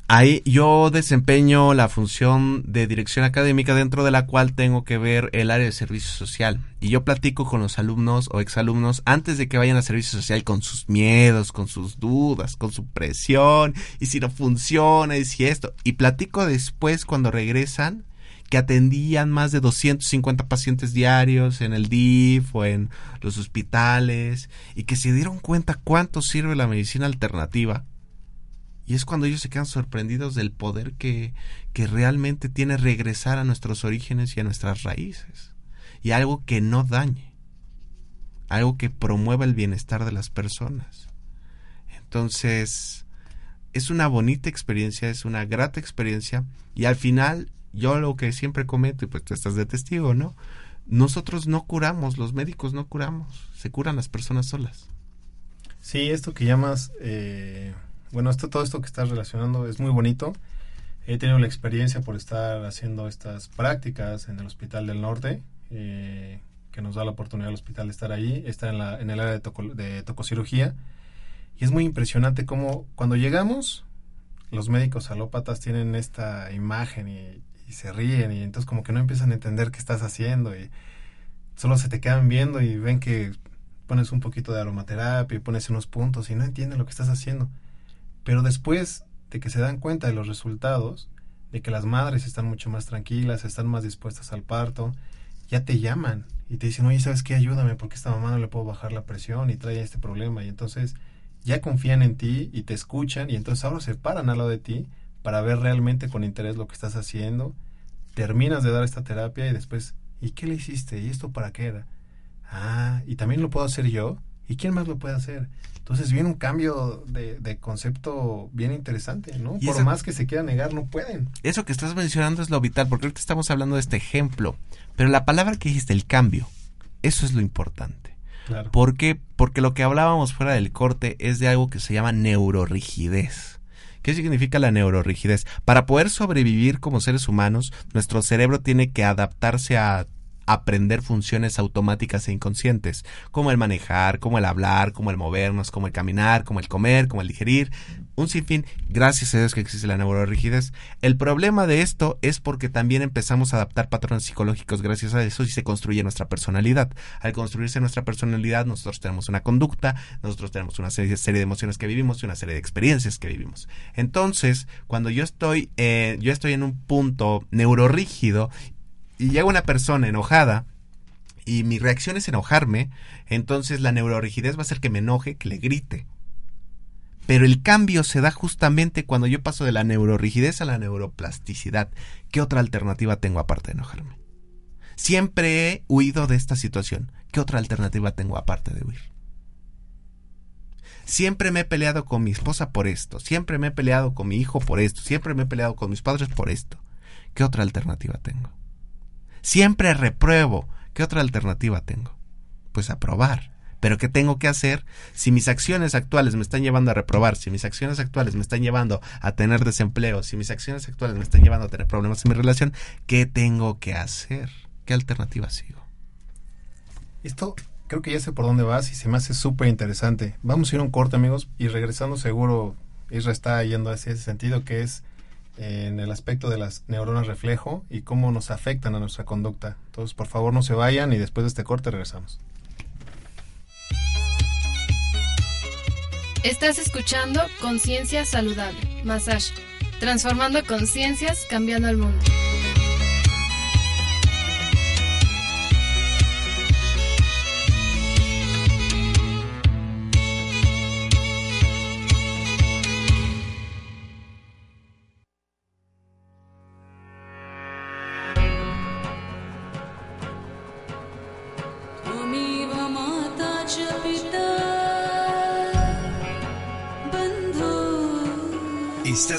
Speaker 2: Ahí yo desempeño la función de dirección académica dentro de la cual tengo que ver el área de servicio social. Y yo platico con los alumnos o exalumnos antes de que vayan a servicio social con sus miedos, con sus dudas, con su presión, y si no funciona, y si esto. Y platico después cuando regresan que atendían más de 250 pacientes diarios en el DIF o en los hospitales y que se dieron cuenta cuánto sirve la medicina alternativa y es cuando ellos se quedan sorprendidos del poder que, que realmente tiene regresar a nuestros orígenes y a nuestras raíces. y algo que no dañe, algo que promueva el bienestar de las personas. Entonces, es una bonita experiencia, es una grata experiencia y al final yo lo que siempre comento, y pues tú estás de testigo, ¿no? Nosotros no curamos, los médicos no curamos, se curan las personas solas.
Speaker 1: Sí, esto que llamas, eh, bueno, esto, todo esto que estás relacionando es muy bonito. He tenido la experiencia por estar haciendo estas prácticas en el Hospital del Norte, eh, que nos da la oportunidad al hospital de estar ahí. Está en, la, en el área de, toco, de tococirugía. Y es muy impresionante cómo cuando llegamos, los médicos alópatas tienen esta imagen y, y, se ríen y entonces como que no empiezan a entender qué estás haciendo y solo se te quedan viendo y ven que pones un poquito de aromaterapia y pones unos puntos y no entienden lo que estás haciendo. Pero después de que se dan cuenta de los resultados, de que las madres están mucho más tranquilas, están más dispuestas al parto, ya te llaman y te dicen, oye, ¿sabes qué? Ayúdame porque esta mamá no le puedo bajar la presión y trae este problema. Y entonces ya confían en ti y te escuchan y entonces ahora se paran al lado de ti para ver realmente con interés lo que estás haciendo. Terminas de dar esta terapia y después, ¿y qué le hiciste? ¿Y esto para qué era? Ah, y también lo puedo hacer yo. ¿Y quién más lo puede hacer? Entonces viene un cambio de, de concepto bien interesante, ¿no? Por más que se quiera negar, no pueden.
Speaker 2: Eso que estás mencionando es lo vital, porque ahorita estamos hablando de este ejemplo. Pero la palabra que dijiste, el cambio, eso es lo importante.
Speaker 1: Claro.
Speaker 2: ¿Por qué? Porque lo que hablábamos fuera del corte es de algo que se llama neurorigidez. ¿Qué significa la neurorigidez? Para poder sobrevivir como seres humanos, nuestro cerebro tiene que adaptarse a aprender funciones automáticas e inconscientes, como el manejar, como el hablar, como el movernos, como el caminar, como el comer, como el digerir, un sinfín, gracias a Dios que existe la neurorigidez. El problema de esto es porque también empezamos a adaptar patrones psicológicos gracias a eso y se construye nuestra personalidad. Al construirse nuestra personalidad, nosotros tenemos una conducta, nosotros tenemos una serie, de emociones que vivimos y una serie de experiencias que vivimos. Entonces, cuando yo estoy, eh, yo estoy en un punto neurorígido y llega una persona enojada y mi reacción es enojarme, entonces la neurorigidez va a hacer que me enoje, que le grite. Pero el cambio se da justamente cuando yo paso de la neurorigidez a la neuroplasticidad. ¿Qué otra alternativa tengo aparte de enojarme? Siempre he huido de esta situación. ¿Qué otra alternativa tengo aparte de huir? Siempre me he peleado con mi esposa por esto, siempre me he peleado con mi hijo por esto, siempre me he peleado con mis padres por esto. ¿Qué otra alternativa tengo? Siempre repruebo. ¿Qué otra alternativa tengo? Pues aprobar. Pero ¿qué tengo que hacer si mis acciones actuales me están llevando a reprobar? Si mis acciones actuales me están llevando a tener desempleo, si mis acciones actuales me están llevando a tener problemas en mi relación, ¿qué tengo que hacer? ¿Qué alternativa sigo?
Speaker 1: Esto creo que ya sé por dónde vas y se me hace súper interesante. Vamos a ir a un corte, amigos, y regresando seguro, Isra está yendo hacia ese sentido que es en el aspecto de las neuronas reflejo y cómo nos afectan a nuestra conducta. Entonces, por favor, no se vayan y después de este corte regresamos.
Speaker 3: Estás escuchando Conciencia Saludable, Massage, transformando conciencias, cambiando el mundo.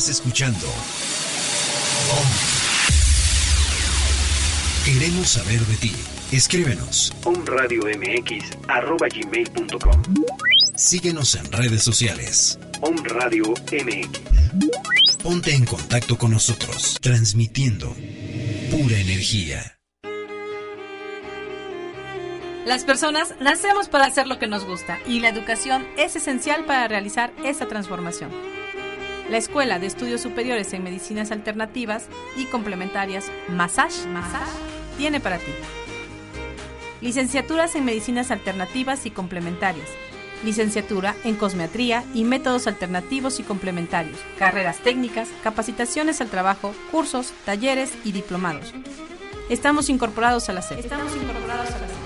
Speaker 4: Estás escuchando. Queremos saber de ti. Escríbenos.
Speaker 6: omradiomx.com
Speaker 4: Síguenos en redes sociales.
Speaker 6: Om Radio MX.
Speaker 4: Ponte en contacto con nosotros, transmitiendo pura energía.
Speaker 7: Las personas nacemos para hacer lo que nos gusta y la educación es esencial para realizar esa transformación. La Escuela de Estudios Superiores en Medicinas Alternativas y Complementarias Massage, tiene para ti. Licenciaturas en Medicinas Alternativas y Complementarias. Licenciatura en Cosmetría y Métodos Alternativos y Complementarios. Carreras técnicas, capacitaciones al trabajo, cursos, talleres y diplomados. Estamos incorporados a la SEP. Estamos incorporados a la.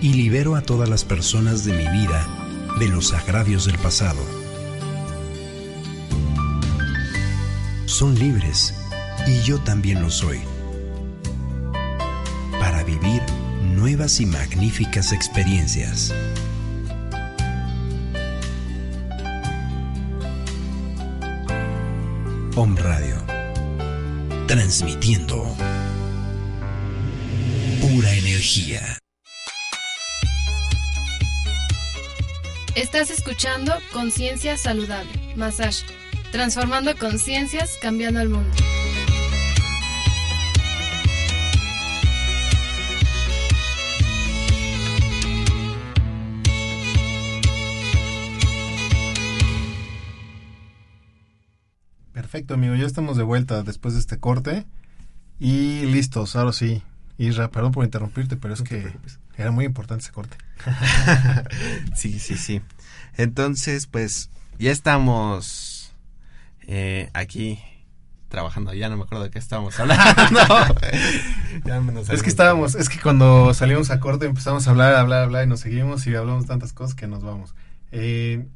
Speaker 4: Y libero a todas las personas de mi vida de los agravios del pasado. Son libres y yo también lo soy. Para vivir nuevas y magníficas experiencias. Home Radio. Transmitiendo pura energía.
Speaker 3: Estás escuchando Conciencia Saludable, Massage, transformando conciencias, cambiando el mundo.
Speaker 1: Perfecto, amigo. Ya estamos de vuelta después de este corte. Y listos, ahora sí. Isra, perdón por interrumpirte, pero es que era muy importante ese corte.
Speaker 2: sí, sí, sí. Entonces, pues, ya estamos eh, aquí trabajando. Ya no me acuerdo de qué estábamos hablando.
Speaker 1: es que estábamos, es que cuando salimos a corte empezamos a hablar, hablar, hablar y nos seguimos y hablamos tantas cosas que nos vamos. Eh,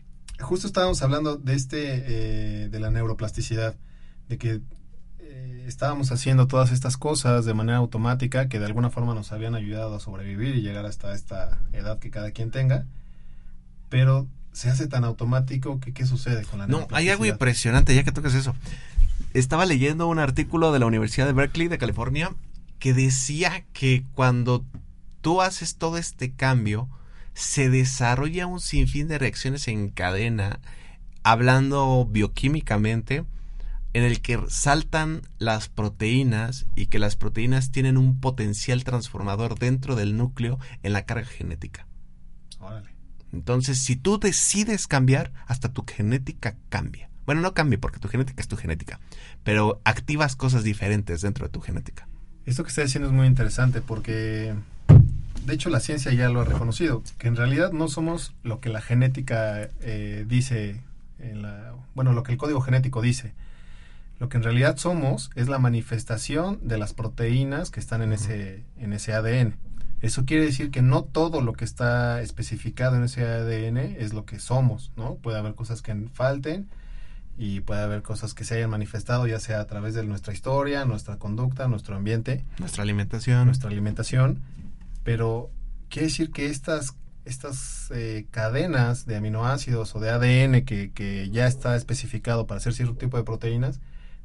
Speaker 1: justo estábamos hablando de este, eh, de la neuroplasticidad, de que estábamos haciendo todas estas cosas de manera automática que de alguna forma nos habían ayudado a sobrevivir y llegar hasta esta edad que cada quien tenga, pero se hace tan automático que qué sucede con la
Speaker 2: No, hay algo impresionante ya que tocas eso. Estaba leyendo un artículo de la Universidad de Berkeley de California que decía que cuando tú haces todo este cambio, se desarrolla un sinfín de reacciones en cadena, hablando bioquímicamente, en el que saltan las proteínas y que las proteínas tienen un potencial transformador dentro del núcleo en la carga genética. Entonces, si tú decides cambiar, hasta tu genética cambia. Bueno, no cambia porque tu genética es tu genética, pero activas cosas diferentes dentro de tu genética.
Speaker 1: Esto que está diciendo es muy interesante porque de hecho la ciencia ya lo ha reconocido, que en realidad no somos lo que la genética eh, dice, en la, bueno, lo que el código genético dice. Lo que en realidad somos es la manifestación de las proteínas que están en, ese, en ese ADN. Eso quiere decir que no todo lo que está especificado en ese ADN es lo que somos, ¿no? Puede haber cosas que falten y puede haber cosas que se hayan manifestado ya sea a través de nuestra historia, nuestra conducta, nuestro ambiente,
Speaker 2: nuestra alimentación,
Speaker 1: nuestra alimentación pero quiere decir que estas, estas eh, cadenas de aminoácidos o de ADN que, que, ya está especificado para hacer cierto tipo de proteínas,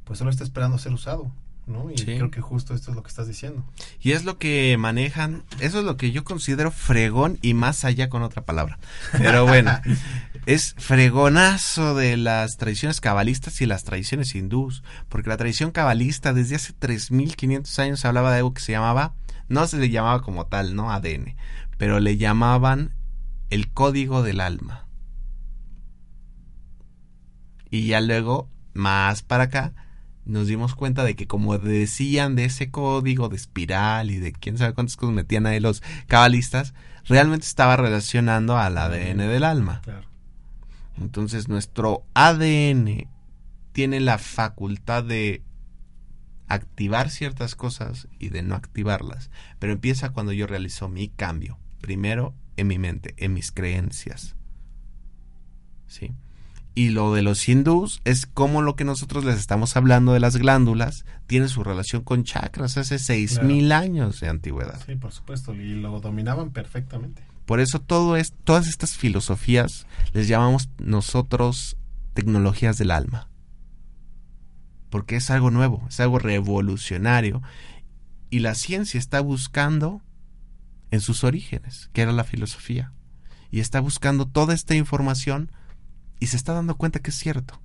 Speaker 1: pues solo está esperando ser usado. ¿no? Y creo que justo esto es lo que estás diciendo.
Speaker 2: Y es lo que manejan, eso es lo que yo considero fregón y más allá con otra palabra. Pero bueno, es fregonazo de las tradiciones cabalistas y las tradiciones hindús, porque la tradición cabalista desde hace 3500 años hablaba de algo que se llamaba no se le llamaba como tal, ¿no? ADN, pero le llamaban el código del alma. Y ya luego, más para acá, nos dimos cuenta de que como decían de ese código de espiral y de quién sabe cuántas cosas metían ahí los cabalistas, realmente estaba relacionando al ADN del alma. Entonces nuestro ADN tiene la facultad de activar ciertas cosas y de no activarlas. Pero empieza cuando yo realizo mi cambio. Primero en mi mente, en mis creencias. ¿Sí? Y lo de los hindús es como lo que nosotros les estamos hablando de las glándulas tiene su relación con chakras hace seis mil años de antigüedad.
Speaker 1: Sí, por supuesto, y lo dominaban perfectamente.
Speaker 2: Por eso todo es, todas estas filosofías les llamamos nosotros tecnologías del alma porque es algo nuevo, es algo revolucionario y la ciencia está buscando en sus orígenes, que era la filosofía, y está buscando toda esta información y se está dando cuenta que es cierto.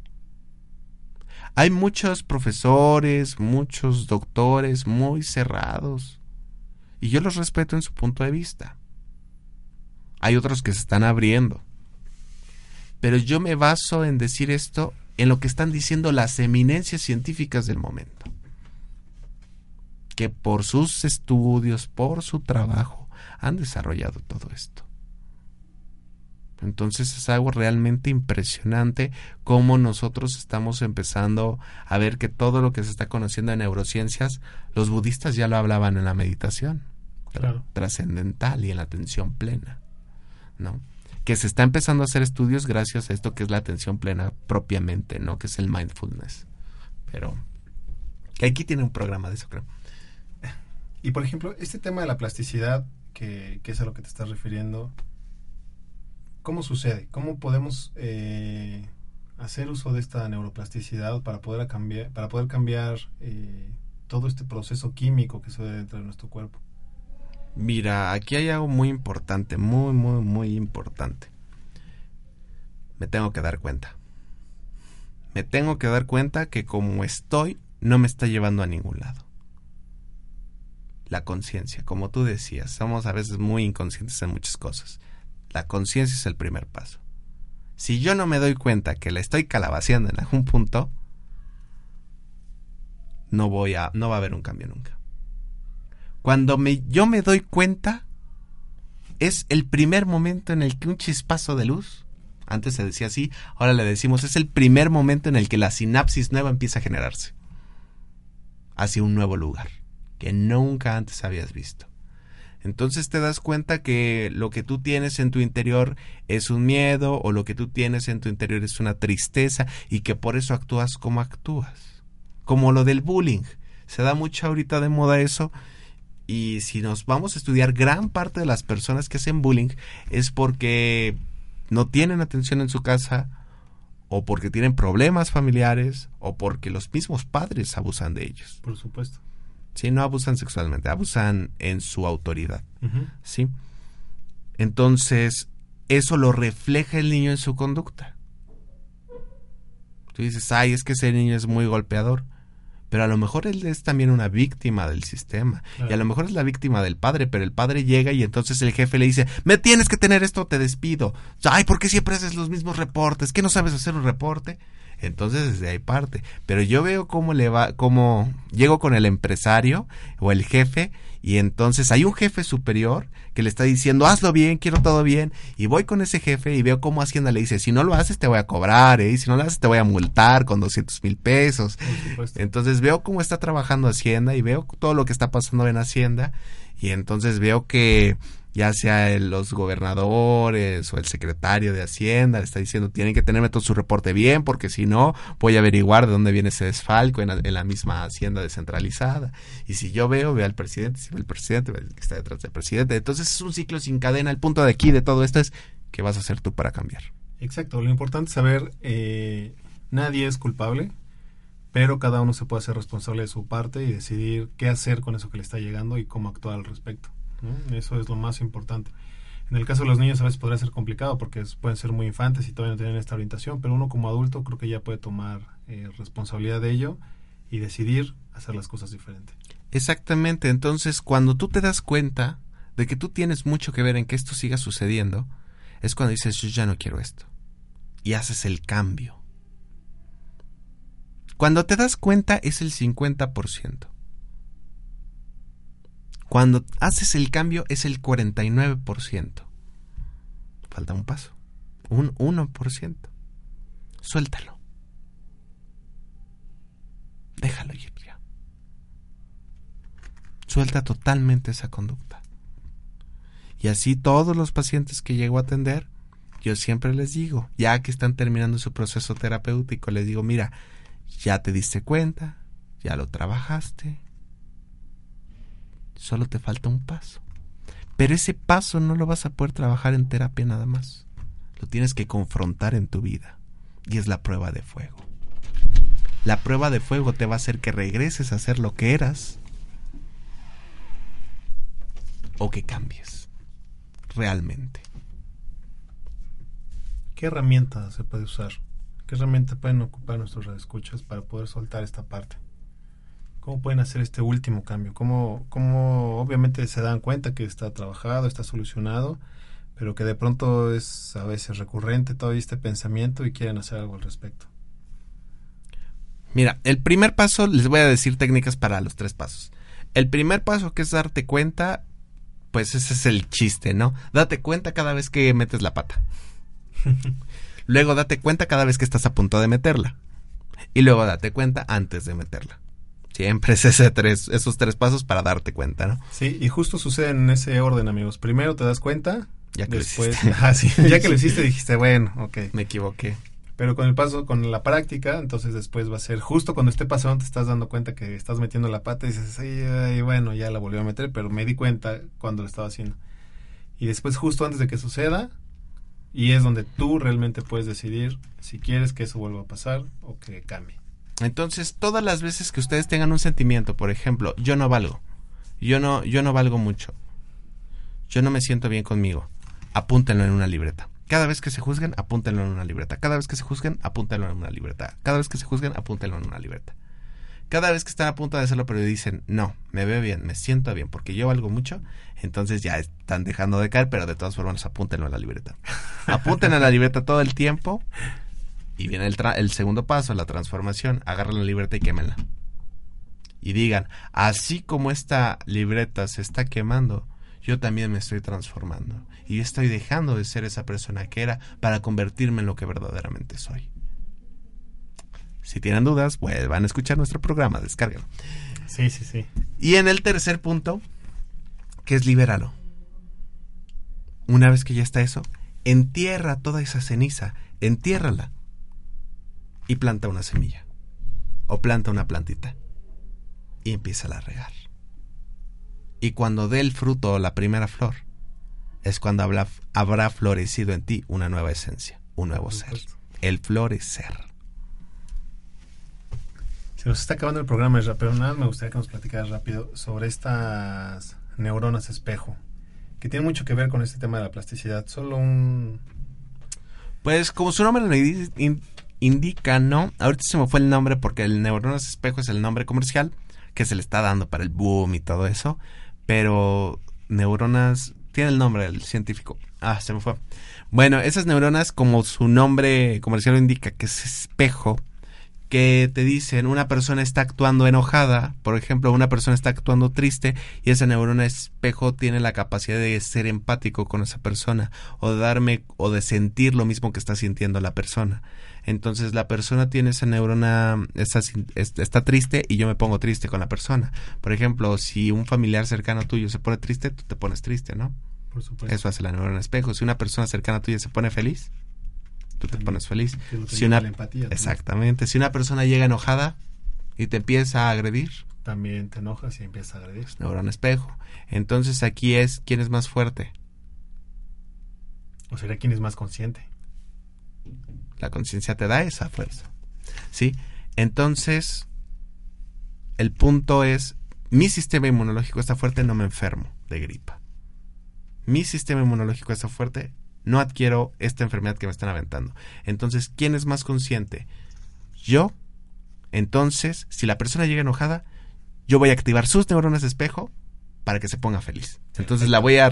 Speaker 2: Hay muchos profesores, muchos doctores muy cerrados, y yo los respeto en su punto de vista. Hay otros que se están abriendo. Pero yo me baso en decir esto en lo que están diciendo las eminencias científicas del momento. Que por sus estudios, por su trabajo, han desarrollado todo esto. Entonces es algo realmente impresionante cómo nosotros estamos empezando a ver que todo lo que se está conociendo en neurociencias, los budistas ya lo hablaban en la meditación trascendental y en la atención plena, ¿no? Que se está empezando a hacer estudios gracias a esto que es la atención plena propiamente, ¿no? Que es el mindfulness. Pero que aquí tiene un programa de eso, creo.
Speaker 1: Y por ejemplo, este tema de la plasticidad, que, que es a lo que te estás refiriendo, ¿Cómo sucede? ¿Cómo podemos eh, hacer uso de esta neuroplasticidad para poder cambiar, para poder cambiar eh, todo este proceso químico que sucede dentro de nuestro cuerpo?
Speaker 2: Mira, aquí hay algo muy importante, muy, muy, muy importante. Me tengo que dar cuenta. Me tengo que dar cuenta que como estoy, no me está llevando a ningún lado. La conciencia, como tú decías, somos a veces muy inconscientes en muchas cosas. La conciencia es el primer paso. Si yo no me doy cuenta que la estoy calabaceando en algún punto, no voy a, no va a haber un cambio nunca. Cuando me, yo me doy cuenta, es el primer momento en el que un chispazo de luz, antes se decía así, ahora le decimos, es el primer momento en el que la sinapsis nueva empieza a generarse hacia un nuevo lugar que nunca antes habías visto. Entonces te das cuenta que lo que tú tienes en tu interior es un miedo o lo que tú tienes en tu interior es una tristeza y que por eso actúas como actúas. Como lo del bullying. Se da mucho ahorita de moda eso y si nos vamos a estudiar gran parte de las personas que hacen bullying es porque no tienen atención en su casa o porque tienen problemas familiares o porque los mismos padres abusan de ellos.
Speaker 1: Por supuesto.
Speaker 2: ¿Sí? No abusan sexualmente, abusan en su autoridad, ¿sí? Entonces, eso lo refleja el niño en su conducta. Tú dices, ay, es que ese niño es muy golpeador. Pero a lo mejor él es también una víctima del sistema. Y a lo mejor es la víctima del padre, pero el padre llega y entonces el jefe le dice, me tienes que tener esto, te despido. Ay, ¿por qué siempre haces los mismos reportes? ¿Qué no sabes hacer un reporte? Entonces desde ahí parte. Pero yo veo cómo le va, cómo llego con el empresario o el jefe y entonces hay un jefe superior que le está diciendo hazlo bien, quiero todo bien y voy con ese jefe y veo cómo Hacienda le dice si no lo haces te voy a cobrar, ¿eh? si no lo haces te voy a multar con 200 mil pesos. Entonces veo cómo está trabajando Hacienda y veo todo lo que está pasando en Hacienda y entonces veo que ya sea los gobernadores o el secretario de Hacienda, le está diciendo, tienen que tenerme todo su reporte bien, porque si no, voy a averiguar de dónde viene ese desfalco en la, misma Hacienda descentralizada. Y si yo veo, veo al presidente, si ve el presidente, ve que está detrás del presidente. Entonces es un ciclo sin cadena. El punto de aquí de todo esto es, ¿qué vas a hacer tú para cambiar?
Speaker 1: Exacto, lo importante es saber, eh, nadie es culpable, pero cada uno se puede hacer responsable de su parte y decidir qué hacer con eso que le está llegando y cómo actuar al respecto. Eso es lo más importante. En el caso de los niños a veces podría ser complicado porque pueden ser muy infantes y todavía no tienen esta orientación, pero uno como adulto creo que ya puede tomar eh, responsabilidad de ello y decidir hacer las cosas diferentes.
Speaker 2: Exactamente, entonces cuando tú te das cuenta de que tú tienes mucho que ver en que esto siga sucediendo, es cuando dices yo ya no quiero esto y haces el cambio. Cuando te das cuenta es el 50%. Cuando haces el cambio es el 49%. Falta un paso. Un 1%. Suéltalo. Déjalo ir ya. Suelta totalmente esa conducta. Y así todos los pacientes que llego a atender, yo siempre les digo, ya que están terminando su proceso terapéutico, les digo, mira, ya te diste cuenta, ya lo trabajaste, Solo te falta un paso. Pero ese paso no lo vas a poder trabajar en terapia nada más. Lo tienes que confrontar en tu vida. Y es la prueba de fuego. La prueba de fuego te va a hacer que regreses a ser lo que eras o que cambies realmente.
Speaker 1: ¿Qué herramienta se puede usar? ¿Qué herramienta pueden ocupar nuestros escuchas para poder soltar esta parte? ¿Cómo pueden hacer este último cambio? ¿Cómo, ¿Cómo obviamente se dan cuenta que está trabajado, está solucionado, pero que de pronto es a veces recurrente todo este pensamiento y quieren hacer algo al respecto?
Speaker 2: Mira, el primer paso, les voy a decir técnicas para los tres pasos. El primer paso que es darte cuenta, Pues ese es el chiste, ¿no? Date cuenta cada vez que metes la pata. luego date cuenta cada vez que estás a punto de meterla. Y luego date cuenta antes de meterla. Siempre es ese tres, esos tres pasos para darte cuenta, ¿no?
Speaker 1: Sí, y justo sucede en ese orden, amigos. Primero te das cuenta,
Speaker 2: Ya que lo
Speaker 1: después,
Speaker 2: hiciste.
Speaker 1: Ah, sí, ya que lo hiciste dijiste, bueno, ok.
Speaker 2: Me equivoqué.
Speaker 1: Pero con el paso, con la práctica, entonces después va a ser justo cuando esté pasando, te estás dando cuenta que estás metiendo la pata y dices, ay, ay, bueno, ya la volvió a meter, pero me di cuenta cuando lo estaba haciendo. Y después, justo antes de que suceda, y es donde tú realmente puedes decidir si quieres que eso vuelva a pasar o que cambie.
Speaker 2: Entonces, todas las veces que ustedes tengan un sentimiento, por ejemplo, yo no valgo, yo no, yo no valgo mucho, yo no me siento bien conmigo, apúntenlo en una libreta. Cada vez que se juzguen, apúntenlo en una libreta. Cada vez que se juzguen, apúntenlo en una libreta. Cada vez que se juzguen, apúntenlo en una libreta. Cada vez que están a punto de hacerlo, pero dicen, no, me veo bien, me siento bien, porque yo valgo mucho, entonces ya están dejando de caer, pero de todas formas, apúntenlo en la libreta. Apúntenlo en la libreta todo el tiempo y viene el, tra- el segundo paso, la transformación. Agarren la libreta y quémenla. Y digan, así como esta libreta se está quemando, yo también me estoy transformando. Y yo estoy dejando de ser esa persona que era para convertirme en lo que verdaderamente soy. Si tienen dudas, vuelvan a escuchar nuestro programa, descárguenlo.
Speaker 1: Sí, sí, sí.
Speaker 2: Y en el tercer punto, que es libéralo. Una vez que ya está eso, entierra toda esa ceniza, entiérrala y planta una semilla. O planta una plantita. Y empieza a regar. Y cuando dé el fruto o la primera flor, es cuando habrá, habrá florecido en ti una nueva esencia, un nuevo ser. El florecer.
Speaker 1: Se nos está acabando el programa, pero nada, me gustaría que nos platicaras rápido sobre estas neuronas espejo, que tienen mucho que ver con este tema de la plasticidad. Solo un...
Speaker 2: Pues como su nombre lo indica, ¿no? Ahorita se me fue el nombre porque el neuronas espejo es el nombre comercial que se le está dando para el boom y todo eso, pero neuronas tiene el nombre del científico. Ah, se me fue. Bueno, esas neuronas como su nombre comercial indica que es espejo que te dicen una persona está actuando enojada, por ejemplo, una persona está actuando triste y esa neurona espejo tiene la capacidad de ser empático con esa persona o de darme o de sentir lo mismo que está sintiendo la persona. Entonces la persona tiene esa neurona, está, está triste y yo me pongo triste con la persona. Por ejemplo, si un familiar cercano tuyo se pone triste, tú te pones triste, ¿no?
Speaker 1: Por supuesto.
Speaker 2: Eso hace la neurona espejo. Si una persona cercana tuya se pone feliz, tú te pones feliz. Si una,
Speaker 1: la empatía
Speaker 2: exactamente. Si una persona llega enojada y te empieza a agredir,
Speaker 1: También te enojas y empiezas a agredir.
Speaker 2: neurona espejo. Entonces aquí es quién es más fuerte.
Speaker 1: O sería quien es más consciente.
Speaker 2: La conciencia te da esa fuerza. ¿Sí? Entonces, el punto es, mi sistema inmunológico está fuerte, no me enfermo de gripa. Mi sistema inmunológico está fuerte, no adquiero esta enfermedad que me están aventando. Entonces, ¿quién es más consciente? Yo. Entonces, si la persona llega enojada, yo voy a activar sus neuronas de espejo para que se ponga feliz. Entonces la voy a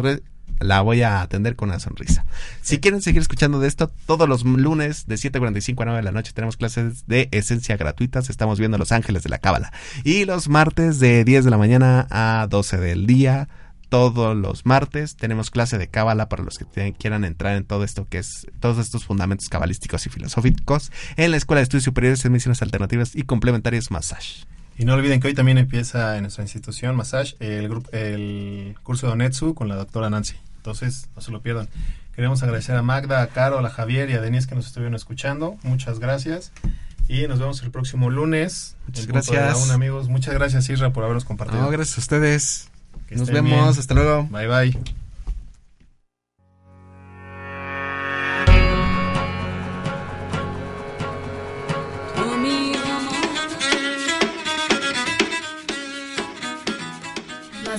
Speaker 2: la voy a atender con una sonrisa. Si quieren seguir escuchando de esto, todos los lunes de 7.45 a 9 de la noche tenemos clases de esencia gratuitas. Estamos viendo Los Ángeles de la Cábala. Y los martes de 10 de la mañana a 12 del día. Todos los martes tenemos clase de cábala para los que te- quieran entrar en todo esto que es todos estos fundamentos cabalísticos y filosóficos en la Escuela de Estudios Superiores en Misiones Alternativas y Complementarias Massage.
Speaker 1: Y no olviden que hoy también empieza en nuestra institución Massage el, grupo, el curso de Onetsu con la doctora Nancy. Entonces, no se lo pierdan. Queremos agradecer a Magda, a Carol, a Javier y a Denise que nos estuvieron escuchando. Muchas gracias. Y nos vemos el próximo lunes.
Speaker 2: Muchas gracias.
Speaker 1: una, amigos. Muchas gracias, Isra, por habernos compartido.
Speaker 2: No, gracias a ustedes.
Speaker 1: Que
Speaker 2: Nos vemos.
Speaker 1: bien.
Speaker 2: Hasta luego.
Speaker 1: Bye, bye.